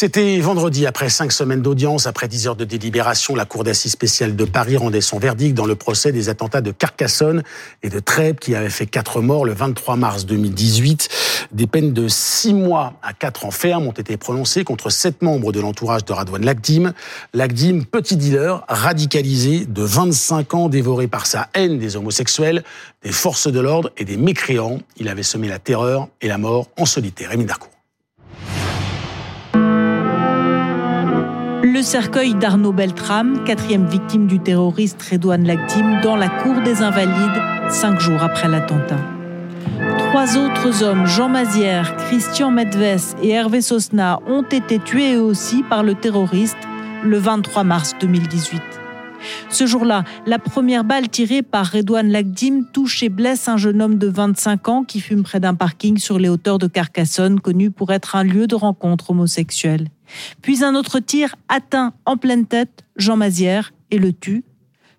C'était vendredi, après cinq semaines d'audience, après dix heures de délibération, la Cour d'assises spéciale de Paris rendait son verdict dans le procès des attentats de Carcassonne et de Trèbes qui avaient fait quatre morts le 23 mars 2018. Des peines de six mois à quatre ans ferme ont été prononcées contre sept membres de l'entourage de Radouane Lagdim. Lagdim, petit dealer, radicalisé de 25 ans, dévoré par sa haine des homosexuels, des forces de l'ordre et des mécréants. Il avait semé la terreur et la mort en solitaire. Émile Darcourt. Le cercueil d'Arnaud Beltrame, quatrième victime du terroriste Redouane Lagdim, dans la cour des Invalides, cinq jours après l'attentat. Trois autres hommes, Jean Mazière, Christian Medves et Hervé Sosna, ont été tués eux aussi par le terroriste le 23 mars 2018. Ce jour-là, la première balle tirée par Redouane Lagdim touche et blesse un jeune homme de 25 ans qui fume près d'un parking sur les hauteurs de Carcassonne, connu pour être un lieu de rencontre homosexuelle. Puis un autre tir atteint en pleine tête Jean Mazière et le tue.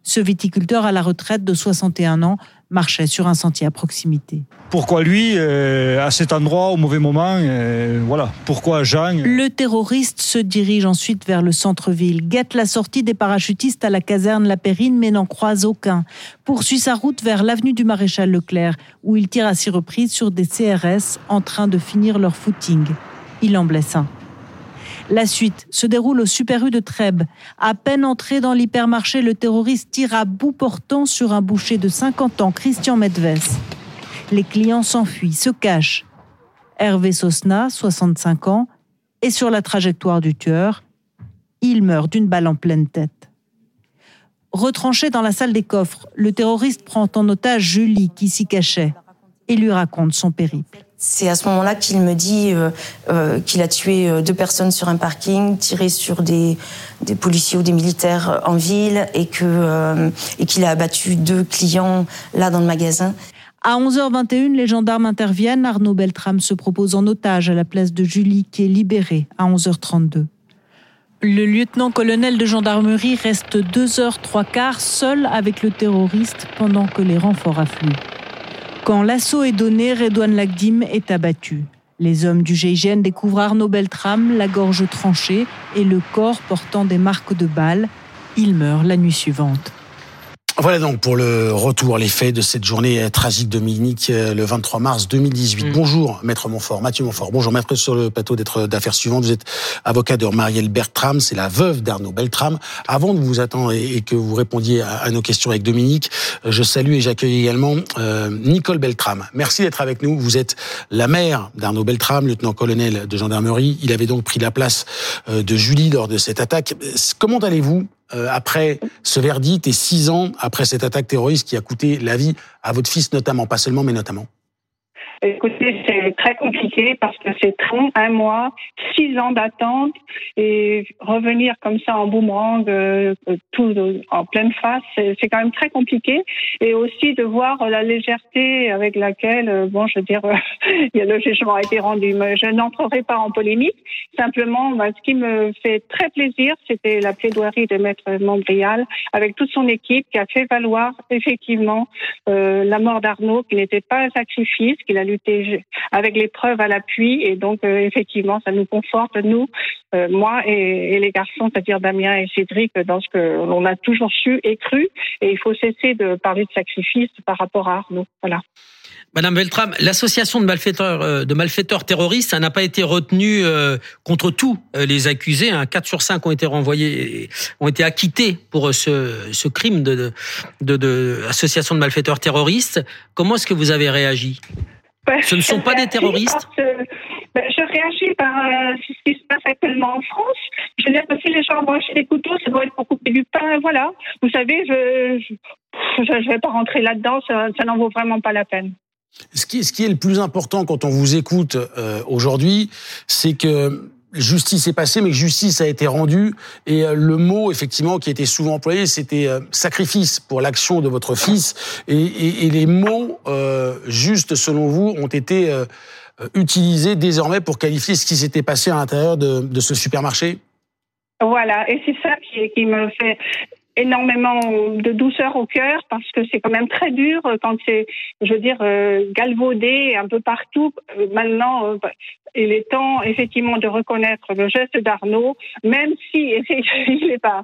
Ce viticulteur à la retraite de 61 ans marchait sur un sentier à proximité. Pourquoi lui, euh, à cet endroit, au mauvais moment euh, Voilà. Pourquoi Jean Le terroriste se dirige ensuite vers le centre-ville, guette la sortie des parachutistes à la caserne La Périne, mais n'en croise aucun. Poursuit sa route vers l'avenue du Maréchal Leclerc, où il tire à six reprises sur des CRS en train de finir leur footing. Il en blesse un. La suite se déroule au Super U de Trèbes. À peine entré dans l'hypermarché, le terroriste tire à bout portant sur un boucher de 50 ans, Christian Medves. Les clients s'enfuient, se cachent. Hervé Sosna, 65 ans, est sur la trajectoire du tueur. Il meurt d'une balle en pleine tête. Retranché dans la salle des coffres, le terroriste prend en otage Julie qui s'y cachait et lui raconte son périple. C'est à ce moment-là qu'il me dit euh, euh, qu'il a tué euh, deux personnes sur un parking, tiré sur des, des policiers ou des militaires en ville et que et qu'il a abattu deux clients là dans le magasin. À 11h21, les gendarmes interviennent. Arnaud Beltrame se propose en otage à la place de Julie, qui est libérée à 11h32. Le lieutenant-colonel de gendarmerie reste deux heures trois quarts seul avec le terroriste pendant que les renforts affluent. Quand l'assaut est donné, Redouane Lagdim est abattu. Les hommes du GIGN découvrent Arnaud Beltrame, la gorge tranchée et le corps portant des marques de balles. Il meurt la nuit suivante. Voilà donc pour le retour, les faits de cette journée tragique de Munich euh, le 23 mars 2018. Mm. Bonjour, maître Montfort, Mathieu Montfort. Bonjour, maître sur le plateau d'être d'affaires suivantes. Vous êtes avocat de Marielle Bertram, c'est la veuve d'Arnaud Beltram. Avant de vous attendre et que vous répondiez à nos questions avec Dominique, euh, je salue et j'accueille également euh, Nicole Beltram. Merci d'être avec nous. Vous êtes la mère d'Arnaud Beltram, lieutenant-colonel de gendarmerie. Il avait donc pris la place de Julie lors de cette attaque. Comment allez-vous après ce verdict et six ans après cette attaque terroriste qui a coûté la vie à votre fils notamment, pas seulement, mais notamment Écoutez, c'est très compliqué parce que c'est un mois, six ans d'attente et revenir comme ça en boomerang, euh, tout en pleine face, c'est quand même très compliqué. Et aussi de voir la légèreté avec laquelle, euh, bon, je veux dire, a le jugement a été rendu. Mais je n'entrerai pas en polémique. Simplement, ce qui me fait très plaisir, c'était la plaidoirie de Maître Montbrial avec toute son équipe qui a fait valoir effectivement euh, la mort d'Arnaud, qui n'était pas un sacrifice, qu'il a avec les preuves à l'appui. Et donc, euh, effectivement, ça nous conforte, nous, euh, moi et, les garçons, c'est-à-dire Damien et Cédric, dans ce que l'on a toujours su et cru. Et il faut cesser de parler de sacrifice par rapport à Arnaud. Voilà. Madame Beltram, l'association de malfaiteurs, euh, terroristes, ça n'a pas été retenu contre tous les accusés. Hein. 4 sur 5 ont été renvoyés, ont été acquittés pour ce, crime de, de, de, malfaiteurs terroristes. Comment est-ce que vous avez réagi? Ce ne sont pas des terroristes ben, Je réagis par euh, ce qui se passe actuellement en France. Je veux dire que si les gens chez les couteaux, ça doit être pour couper du pain. Voilà. Vous savez, je ne vais pas rentrer là-dedans. Ça, n'en vaut vraiment pas la peine. Ce qui, ce qui, est le plus important quand on vous écoute euh, aujourd'hui, c'est que justice est passée, mais justice a été rendue. Et euh, le mot, effectivement, qui était souvent employé, c'était euh, sacrifice pour l'action de votre fils. Et, les mots euh, justes, selon vous, ont été utilisés désormais pour qualifier ce qui s'était passé à l'intérieur de, ce supermarché? Voilà, et c'est ça qui, qui me fait énormément de douceur au cœur parce que c'est quand même très dur quand c'est, je veux dire, galvaudé un peu partout. Maintenant, il est temps effectivement de reconnaître le geste d'Arnaud, même si il n'est pas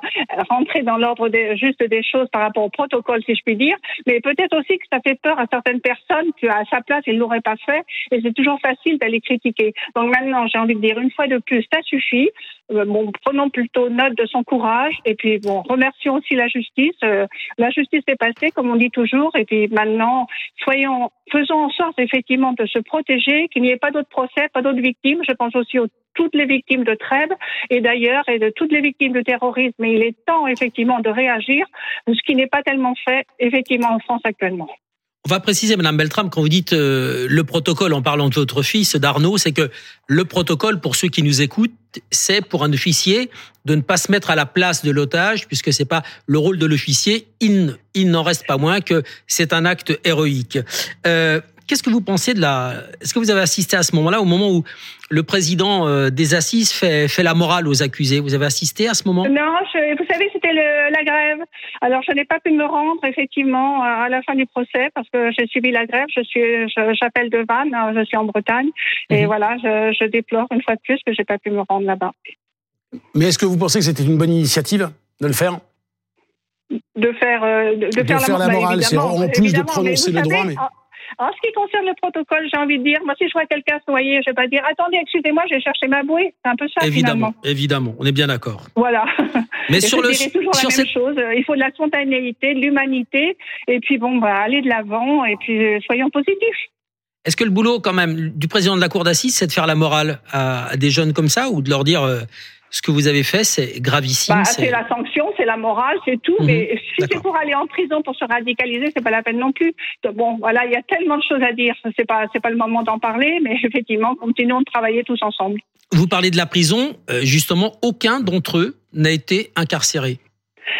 rentré dans l'ordre juste des choses par rapport au protocole, si je puis dire, mais peut-être aussi que ça fait peur à certaines personnes qu'à sa place, il l'auraient pas fait, et c'est toujours facile d'aller critiquer. Donc maintenant, j'ai envie de dire une fois de plus, ça suffit. Euh, bon, prenons plutôt note de son courage, et puis bon, remercions aussi la justice. Euh, la justice est passée, comme on dit toujours, et puis maintenant, soyons, faisons en sorte effectivement de se protéger, qu'il n'y ait pas d'autres procès, pas d'autres victimes. Je pense aussi aux toutes les victimes de trêve et d'ailleurs et de toutes les victimes de terrorisme. Mais il est temps effectivement de réagir, ce qui n'est pas tellement fait effectivement en France actuellement. On va préciser, Madame Beltram, quand vous dites euh, le protocole en parlant de votre fils, d'Arnaud, c'est que le protocole, pour ceux qui nous écoutent, c'est pour un officier de ne pas se mettre à la place de l'otage, puisque c'est pas le rôle de l'officier. Il, il n'en reste pas moins que c'est un acte héroïque. Euh, Qu'est-ce que vous pensez de la Est-ce que vous avez assisté à ce moment-là, au moment où le président euh, des assises fait, fait la morale aux accusés? Vous avez assisté à ce moment? Non, vous savez, c'était la grève. Alors, je n'ai pas pu me rendre effectivement à la fin du procès parce que j'ai suivi la grève. Je suis, j'appelle de Vannes, hein, je suis en Bretagne, et mhm. voilà, je, je, déplore une fois de plus que j'ai pas pu me rendre là-bas. Mais est-ce que vous pensez que c'était une bonne initiative de le faire? De faire, euh, de, faire, la, morale, c'est en plus de prononcer le droit. Mais... En ce qui concerne le protocole, j'ai envie de dire, moi, si je vois quelqu'un se noyer, je vais pas dire, attendez, excusez-moi, je vais chercher ma bouée. C'est un peu ça, évidemment, Évidemment, on est bien d'accord. Voilà. Mais sur le, toujours la même chose. Il faut de la spontanéité, de l'humanité, et puis bon, bah, aller de l'avant, et puis euh, soyons positifs. Est-ce que le boulot, quand même, du président de la cour d'assises, c'est de faire la morale à, des jeunes comme ça, ou de leur dire, euh, ce que vous avez fait, c'est gravissime. Bah, c'est la sanction, c'est la morale, c'est tout. Mhm. Mais si c'est pour aller en prison pour se radicaliser, c'est pas la peine non plus. bon, voilà, il y a tellement de choses à dire. C'est pas, c'est pas le moment d'en parler, mais effectivement, continuons de travailler tous ensemble. Vous parlez de la prison. Euh, justement, aucun d'entre eux n'a été incarcéré.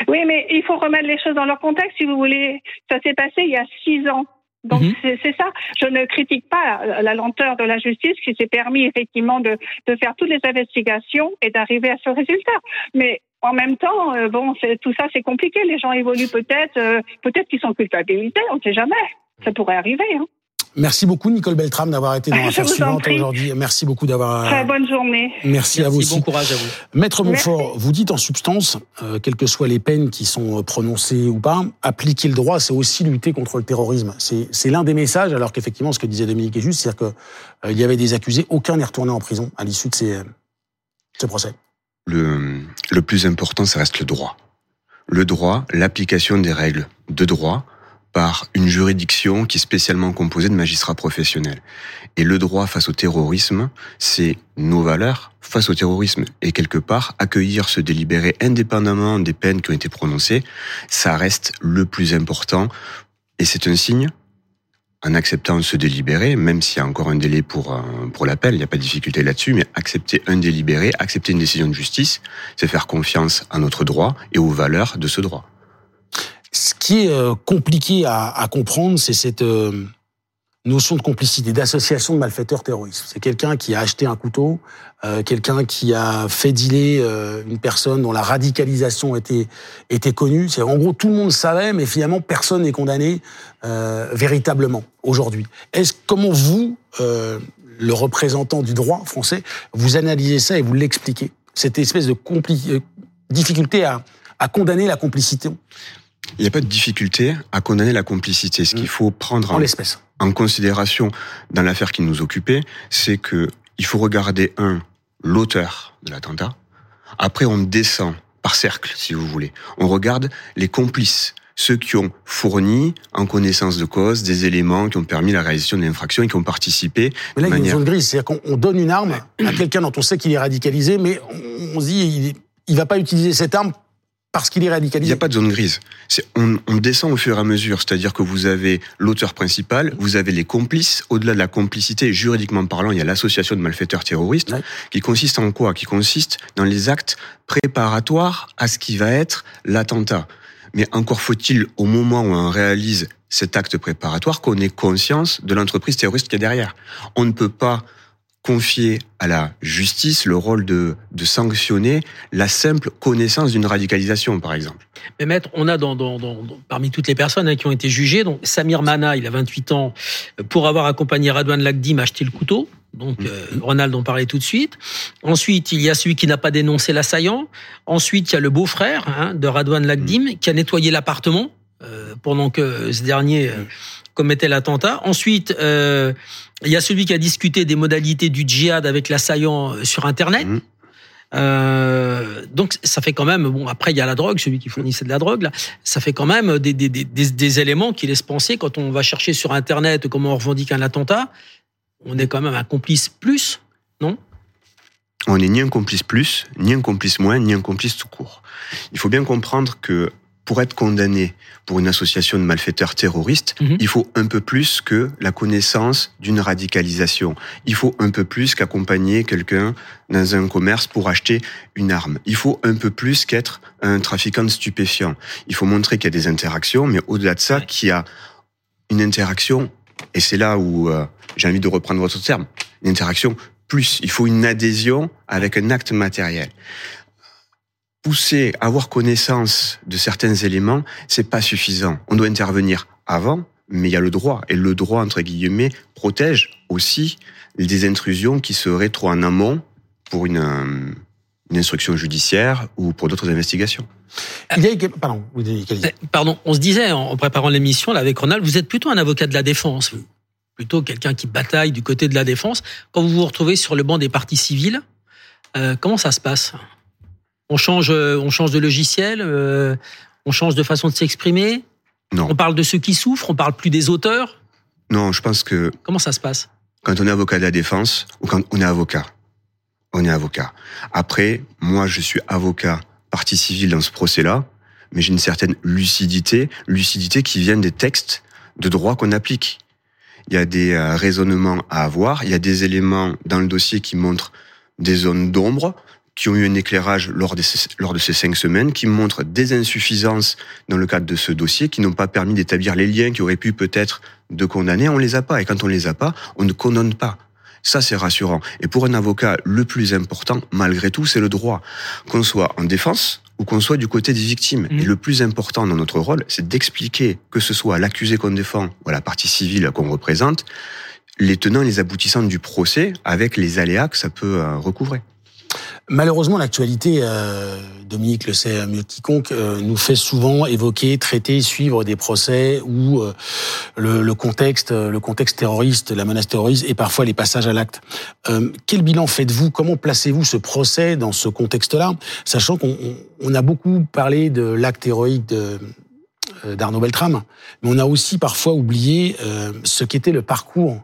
Oui, mais il faut remettre les choses dans leur contexte, si vous voulez. Ça s'est passé il y a six ans. Donc mhm. c'est ça. Je ne critique pas la lenteur de la justice qui s'est permis effectivement de, de, faire toutes les investigations et d'arriver à ce résultat. Mais en même temps, euh, bon, tout ça c'est compliqué. Les gens évoluent peut-être, euh, peut-être qu'ils sont culpabilisés, on ne sait jamais. Ça pourrait arriver. Hein. Merci beaucoup Nicole Beltram d'avoir été dans l'affaire suivante aujourd'hui. Merci beaucoup d'avoir. Très bonne journée. Merci, à vous aussi. Bon courage à vous. Maître Montfort, vous dites en substance, euh, quelles que soient les peines qui sont euh, prononcées ou pas, appliquer le droit, c'est aussi lutter contre le terrorisme. C'est l'un des messages, alors qu'effectivement, ce que disait Dominique est juste, c'est-à-dire qu'il euh, y avait des accusés, aucun n'est retourné en prison à l'issue de ces, ce procès. Le, le plus important, ça reste le droit. Le droit, l'application des règles de droit par une juridiction qui est spécialement composée de magistrats professionnels. Et le droit face au terrorisme, c'est nos valeurs face au terrorisme. Et quelque part, accueillir ce délibéré indépendamment des peines qui ont été prononcées, ça reste le plus important. Et c'est un signe en acceptant ce délibéré, même s'il y a encore un délai pour, euh, pour l'appel, il n'y a pas de difficulté là-dessus, mais accepter un délibéré, accepter une décision de justice, c'est faire confiance à notre droit et aux valeurs de ce droit. Ce qui est euh, compliqué à, comprendre, c'est cette euh, notion de complicité, d'association de malfaiteurs terroristes. C'est quelqu'un qui a acheté un couteau, euh, quelqu'un qui a fait dealer une personne dont la radicalisation était, était connue. C'est en gros tout le monde savait, mais finalement personne n'est condamné véritablement aujourd'hui. Est-ce comment vous, le représentant du droit français, vous analysez ça et vous l'expliquez? Cette espèce de difficulté à, à condamner la complicité il n'y a pas de difficulté à condamner la complicité. Ce qu'il mm. faut prendre en, en, considération dans l'affaire qui nous occupait, c'est que il faut regarder un l'auteur de l'attentat. Après, on descend par cercle, si vous voulez. On regarde les complices, ceux qui ont fourni en connaissance de cause des éléments qui ont permis la réalisation de l'infraction et qui ont participé. Mais là, il y a une zone grise, c'est-à-dire qu'on donne une arme à quelqu'un dont on sait qu'il est radicalisé, mais on, se dit il, ne va pas utiliser cette arme parce qu'il est radicalisé Il n'y a pas de zone grise. On, on, descend au fur et à mesure, c'est-à-dire que vous avez l'auteur principal, vous avez les complices. Au-delà de la complicité, juridiquement parlant, il y a l'association de malfaiteurs terroristes, qui consiste en quoi? Qui consiste dans les actes préparatoires à ce qui va être l'attentat. Mais encore faut-il, au moment où on réalise cet acte préparatoire, qu'on ait conscience de l'entreprise terroriste qui est derrière. On ne peut pas confier à la justice le rôle de, de sanctionner la simple connaissance d'une radicalisation, par exemple. Mais maître, on a dans, dans, dans, parmi toutes les personnes hein, qui ont été jugées, donc Samir Mana, il a 28 ans, pour avoir accompagné Radouane Lagdim acheter le couteau. Donc, euh, Ronald en parlait tout de suite. Ensuite, il y a celui qui n'a pas dénoncé l'assaillant. Ensuite, il y a le beau-frère hein, de Radouane Lagdim qui a nettoyé l'appartement euh, pendant que ce dernier euh, commettait l'attentat. Ensuite, euh, il y a celui qui a discuté des modalités du djihad avec l'assaillant sur Internet. Euh, donc ça fait quand même bon après il y a la drogue celui qui fournissait de la drogue là ça fait quand même des, des, des, des, des éléments qui laissent penser quand on va chercher sur internet comment on revendique un attentat on est quand même un complice plus non? On n'est ni un complice plus, ni un complice moins, ni un complice tout court. Il faut bien comprendre que pour être condamné pour une association de malfaiteurs terroristes, Mhm. il faut un peu plus que la connaissance d'une radicalisation. Il faut un peu plus qu'accompagner quelqu'un dans un commerce pour acheter une arme. Il faut un peu plus qu'être un trafiquant de stupéfiants. Il faut montrer qu'il y a des interactions, mais au-delà de ça, qu'il y a une interaction, et c'est là où euh, j'ai envie de reprendre votre terme, une interaction plus. Il faut une adhésion avec un acte matériel. Pousser, avoir connaissance de certains éléments, c'est pas suffisant. On doit intervenir avant, mais il y a le droit. Et le droit, entre guillemets, protège aussi des intrusions qui seraient trop en amont pour une, euh, une instruction judiciaire ou pour d'autres investigations. Il y a, pardon, vous dites quel- Pardon, on se disait en en préparant l'émission là avec Ronald, vous êtes plutôt un avocat de la défense, vous. plutôt quelqu'un qui bataille du côté de la défense. Quand vous vous retrouvez sur le banc des parties civiles, euh, comment ça se passe? On change, euh, on change de logiciel, euh, on change de façon de s'exprimer? Non. On parle de ceux qui souffrent, on parle plus des auteurs? Non, je pense que Comment ça se passe? quand on est avocat de la défense ou quand on est avocat. On est avocat. Après, moi, je suis avocat partie civile dans ce procès-là, mais j'ai une certaine lucidité, lucidité qui vient des textes de droit qu'on applique. Il y a des euh, raisonnements à avoir, il y a des éléments dans le dossier qui montrent des zones d'ombre, qui ont eu un éclairage lors de, ces, lors de ces cinq semaines, qui montrent des insuffisances dans le cadre de ce dossier, qui n'ont pas permis d'établir les liens qui auraient pu peut-être de condamner. On les a pas. Et quand on les a pas, on ne condamne pas. Ça, c'est rassurant. Et pour un avocat, le plus important, malgré tout, c'est le droit. Qu'on soit en défense ou qu'on soit du côté des victimes. Mhm. Et le plus important dans notre rôle, c'est d'expliquer, que ce soit à l'accusé qu'on défend ou à la partie civile qu'on représente, les tenants et les aboutissants du procès avec les aléas que ça peut euh, recouvrer. Malheureusement, l'actualité, euh, Dominique le sait mieux que quiconque, euh, nous fait souvent évoquer, traiter, suivre des procès où euh, le, le contexte, euh, le contexte terroriste, la menace terroriste et parfois les passages à l'acte. Euh, quel bilan faites-vous? Comment placez-vous ce procès dans ce contexte-là, sachant qu'on on- a beaucoup parlé de l'acte héroïque de d'Arnaud Beltrame, mais on a aussi parfois oublié ce qu'était le parcours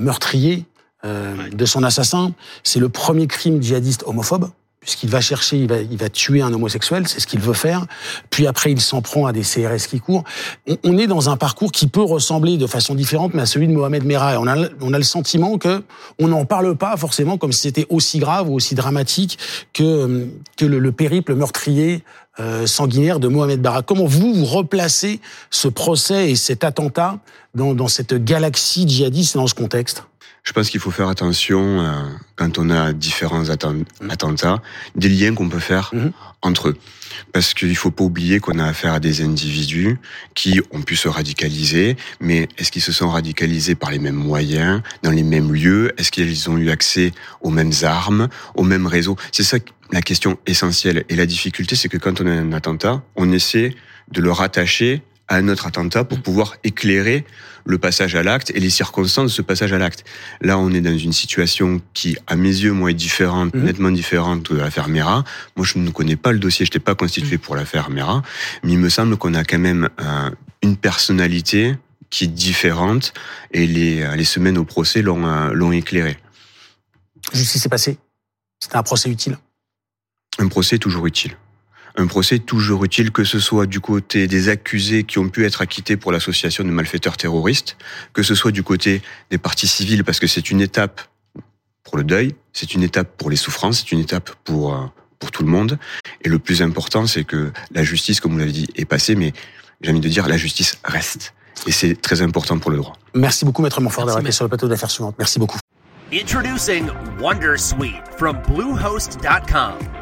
meurtrier euh, Ouais. de son assassin. C'est le premier crime djihadiste homophobe, puisqu'il va chercher, il va, il va tuer un homosexuel, c'est ce qu'il veut faire. Puis après, il s'en prend à des CRS qui courent. On, on est dans un parcours qui peut ressembler de façon différente, mais à celui de Mohamed Merah. Et on a, le- on a le sentiment que on n'en parle pas forcément comme si c'était aussi grave ou aussi dramatique que, que le, le périple meurtrier euh, sanguinaire de Mohamed Barra. Comment vous, vous replacez ce procès et cet attentat dans, dans cette galaxie djihadiste et dans ce contexte? Je pense qu'il faut faire attention euh, quand on a différents atten- attentats, des liens qu'on peut faire Mhm. entre eux. Parce qu'il faut pas oublier qu'on a affaire à des individus qui ont pu se radicaliser, mais est-ce qu'ils se sont radicalisés par les mêmes moyens, dans les mêmes lieux? Est-ce qu'ils ont eu accès aux mêmes armes, aux mêmes réseaux? C'est ça la question essentielle. Et la difficulté, c'est que quand on a un attentat, on essaie de le rattacher à un autre attentat pour pouvoir éclairer le passage à l'acte et les circonstances de ce passage à l'acte. Là, on est dans une situation qui, à mes yeux, moi, est différente, Mhm. nettement différente de l'affaire Mera. Moi, je ne connais pas le dossier, je n'étais pas constitué pour l'affaire Mera, mais il me semble qu'on a quand même euh, une personnalité qui est différente et les, euh, les semaines au procès l'ont euh, éclairé. Juste ce qui s'est passé. C'était un procès utile. Un procès est toujours utile. Un procès toujours utile, que ce soit du côté des accusés qui ont pu être acquittés pour l'association de malfaiteurs terroristes, que ce soit du côté des parties civiles, parce que c'est une étape pour le deuil, c'est une étape pour les souffrances, c'est une étape pour, euh, pour tout le monde. Et le plus important, c'est que la justice, comme vous l'avez dit, est passée, mais j'ai envie de dire, la justice reste. Et c'est très important pour le droit. Merci beaucoup, Maître Montfort, Merci, d'avoir été sur le plateau d'affaires suivantes. Merci beaucoup. Introducing Wondersuite from Bluehost.com.